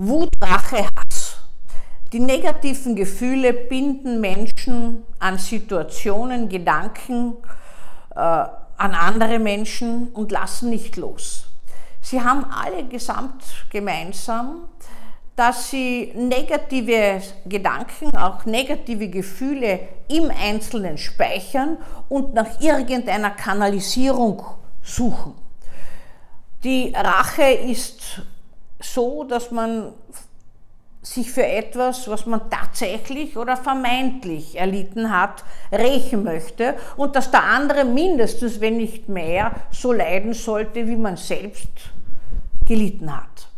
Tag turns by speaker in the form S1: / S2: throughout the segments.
S1: Wut, Rache, Hass. Die negativen Gefühle binden Menschen an Situationen, Gedanken, äh, an andere Menschen und lassen nicht los. Sie haben alle gesamt gemeinsam, dass sie negative Gedanken, auch negative Gefühle im Einzelnen speichern und nach irgendeiner Kanalisierung suchen. Die Rache ist so, dass man sich für etwas, was man tatsächlich oder vermeintlich erlitten hat, rächen möchte und dass der andere mindestens, wenn nicht mehr, so leiden sollte, wie man selbst gelitten hat.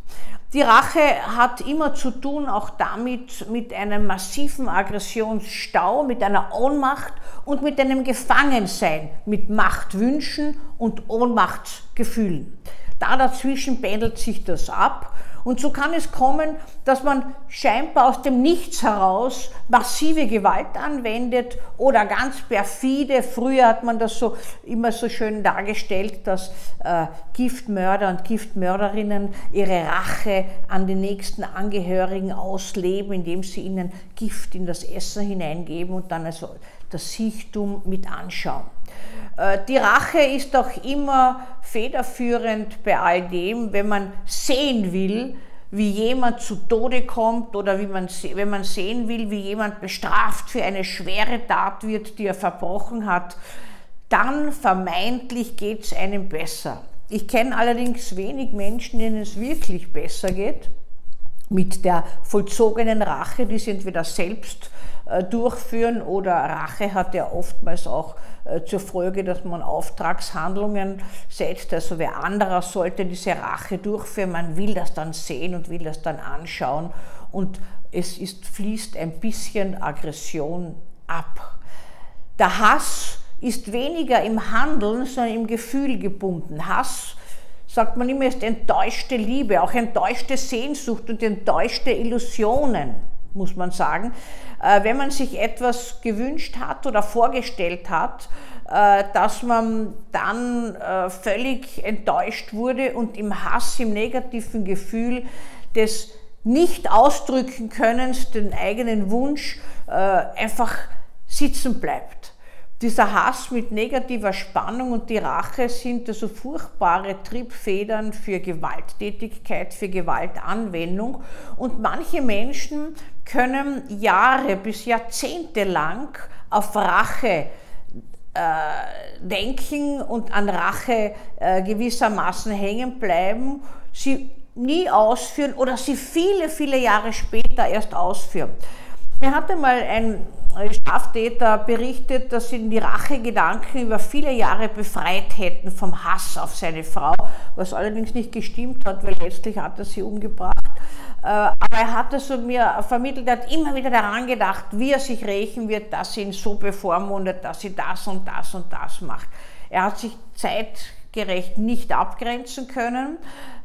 S1: Die Rache hat immer zu tun auch damit mit einem massiven Aggressionsstau, mit einer Ohnmacht und mit einem Gefangensein, mit Machtwünschen und Ohnmachtsgefühlen. Da dazwischen pendelt sich das ab und so kann es kommen, dass man scheinbar aus dem Nichts heraus massive Gewalt anwendet oder ganz perfide. Früher hat man das so immer so schön dargestellt, dass äh, Giftmörder und Giftmörderinnen ihre Rache an die nächsten Angehörigen ausleben, indem sie ihnen Gift in das Essen hineingeben und dann also das Siechtum mit anschauen. Äh, die Rache ist auch immer federführend bei all dem, wenn man sehen will, wie jemand zu Tode kommt oder wie man, wenn man sehen will, wie jemand bestraft für eine schwere Tat wird, die er verbrochen hat, dann vermeintlich geht es einem besser. Ich kenne allerdings wenig Menschen, denen es wirklich besser geht mit der vollzogenen Rache, die sie entweder selbst durchführen oder Rache hat ja oftmals auch äh, zur Folge, dass man Auftragshandlungen setzt. Also wer anderer sollte diese Rache durchführen, man will das dann sehen und will das dann anschauen und es ist, fließt ein bisschen Aggression ab. Der Hass ist weniger im Handeln, sondern im Gefühl gebunden. Hass sagt man immer, ist enttäuschte Liebe, auch enttäuschte Sehnsucht und enttäuschte Illusionen, muss man sagen. Äh, wenn man sich etwas gewünscht hat oder vorgestellt hat, äh, dass man dann äh, völlig enttäuscht wurde und im Hass, im negativen Gefühl des nicht ausdrücken Könnens, den eigenen Wunsch einfach sitzen bleibt. Dieser Hass mit negativer Spannung und die Rache sind also furchtbare Triebfedern für Gewalttätigkeit, für Gewaltanwendung. Und manche Menschen können Jahre bis Jahrzehnte lang auf Rache äh, denken und an Rache äh, gewissermaßen hängen bleiben, sie nie ausführen oder sie viele, viele Jahre später erst ausführen. Mir hatte mal ein Straftäter berichtet, dass ihn die Rachegedanken über viele Jahre befreit hätten vom Hass auf seine Frau, was allerdings nicht gestimmt hat, weil letztlich hat er sie umgebracht. Äh, aber er hat es mir vermittelt, er hat immer wieder daran gedacht, wie er sich rächen wird, dass sie ihn so bevormundet, dass sie das und das und das macht. Er hat sich Zeit gerecht nicht abgrenzen können.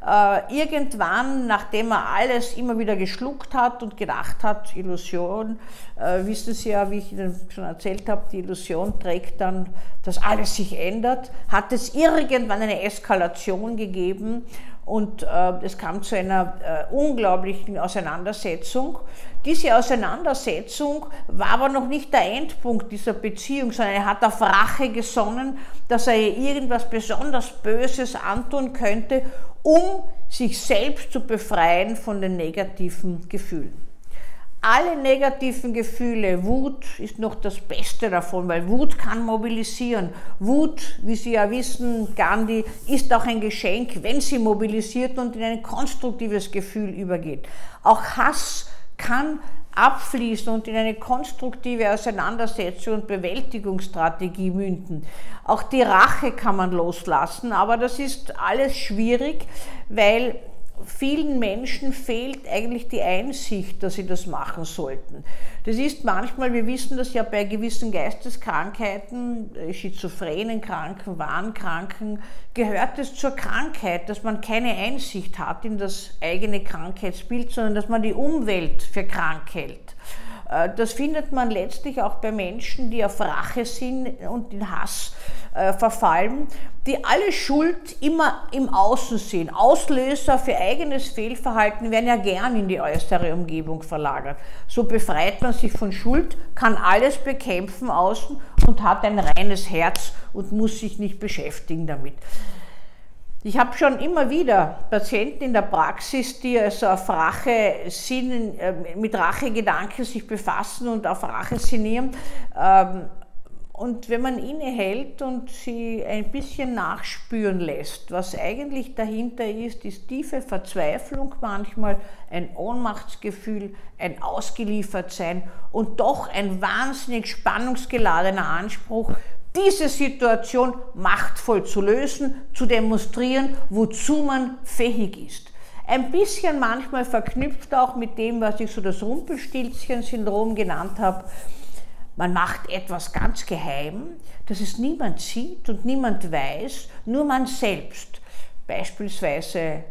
S1: Äh, irgendwann, nachdem er alles immer wieder geschluckt hat und gedacht hat, Illusion, äh, wissen Sie ja, wie ich Ihnen schon erzählt habe, die Illusion trägt dann, dass alles sich ändert, hat es irgendwann eine Eskalation gegeben und äh, es kam zu einer äh, unglaublichen Auseinandersetzung. Diese Auseinandersetzung war aber noch nicht der Endpunkt dieser Beziehung, sondern er hat auf Rache gesonnen, dass er ihr irgendwas besonders Böses antun könnte, um sich selbst zu befreien von den negativen Gefühlen alle negativen Gefühle, Wut ist noch das Beste davon, weil Wut kann mobilisieren. Wut, wie Sie ja wissen, Gandhi, ist auch ein Geschenk, wenn sie mobilisiert und in ein konstruktives Gefühl übergeht. Auch Hass kann abfließen und in eine konstruktive Auseinandersetzung und Bewältigungsstrategie münden. Auch die Rache kann man loslassen, aber das ist alles schwierig, weil vielen Menschen fehlt eigentlich die Einsicht, dass sie das machen sollten. Das ist manchmal, wir wissen das ja bei gewissen Geisteskrankheiten, äh, schizophrenen Kranken, Wahnkranken, gehört es zur Krankheit, dass man keine Einsicht hat in das eigene Krankheitsbild, sondern dass man die Umwelt für krank hält. Äh, das findet man letztlich auch bei Menschen, die auf Rache sind und in Hass äh, verfallen, die alle Schuld immer im Außen sehen. Auslöser für eigenes Fehlverhalten werden ja gern in die äußere Umgebung verlagert. So befreit man sich von Schuld, kann alles bekämpfen außen und hat ein reines Herz und muss sich nicht beschäftigen damit. Ich habe schon immer wieder Patienten in der Praxis, die also auf Rache sinnen, äh, mit Rachegedanken sich befassen und auf Rache sinnieren. Ähm, und wenn man innehält und sie ein bisschen nachspüren lässt, was eigentlich dahinter ist, ist tiefe Verzweiflung manchmal, ein Ohnmachtsgefühl, ein Ausgeliefertsein und doch ein wahnsinnig spannungsgeladener Anspruch, diese Situation machtvoll zu lösen, zu demonstrieren, wozu man fähig ist. Ein bisschen manchmal verknüpft auch mit dem, was ich so das Rumpelstilzchen-Syndrom genannt habe. Man macht etwas ganz geheim, dass es niemand sieht und niemand weiß, nur man selbst. Beispielsweise, äh,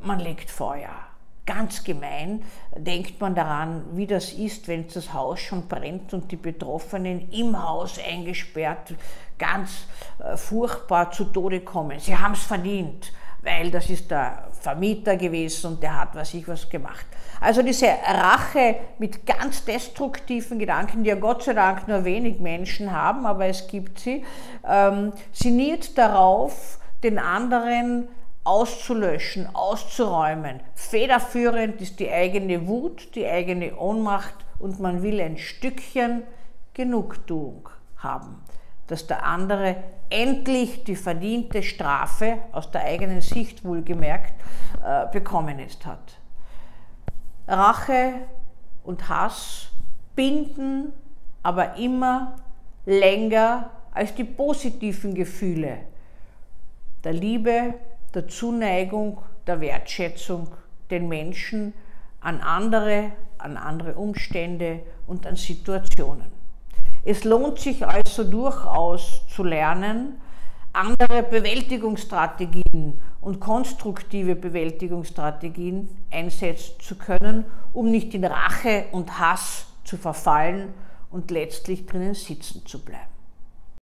S1: man legt Feuer Ganz gemein denkt man daran, wie das ist, wenn das Haus schon brennt und die Betroffenen im Haus eingesperrt ganz äh, furchtbar zu Tode kommen. Sie haben es verdient, weil das ist der Vermieter gewesen und der hat was ich was gemacht. Also diese Rache mit ganz destruktiven Gedanken, die ja Gott sei Dank nur wenig Menschen haben, aber es gibt sie, ähm, sinniert darauf, den anderen auszulöschen, auszuräumen. Federführend ist die eigene Wut, die eigene Ohnmacht und man will ein Stückchen Genugtuung haben, dass der andere endlich die verdiente Strafe aus der eigenen Sicht wohlgemerkt äh, bekommen ist hat. Rache und Hass binden aber immer länger als die positiven Gefühle der Liebe, der Zuneigung, der Wertschätzung den Menschen an andere, an andere Umstände und an Situationen. Es lohnt sich also durchaus zu lernen, andere Bewältigungsstrategien und konstruktive Bewältigungsstrategien einsetzen zu können, um nicht in Rache und Hass zu verfallen und letztlich drinnen sitzen zu bleiben.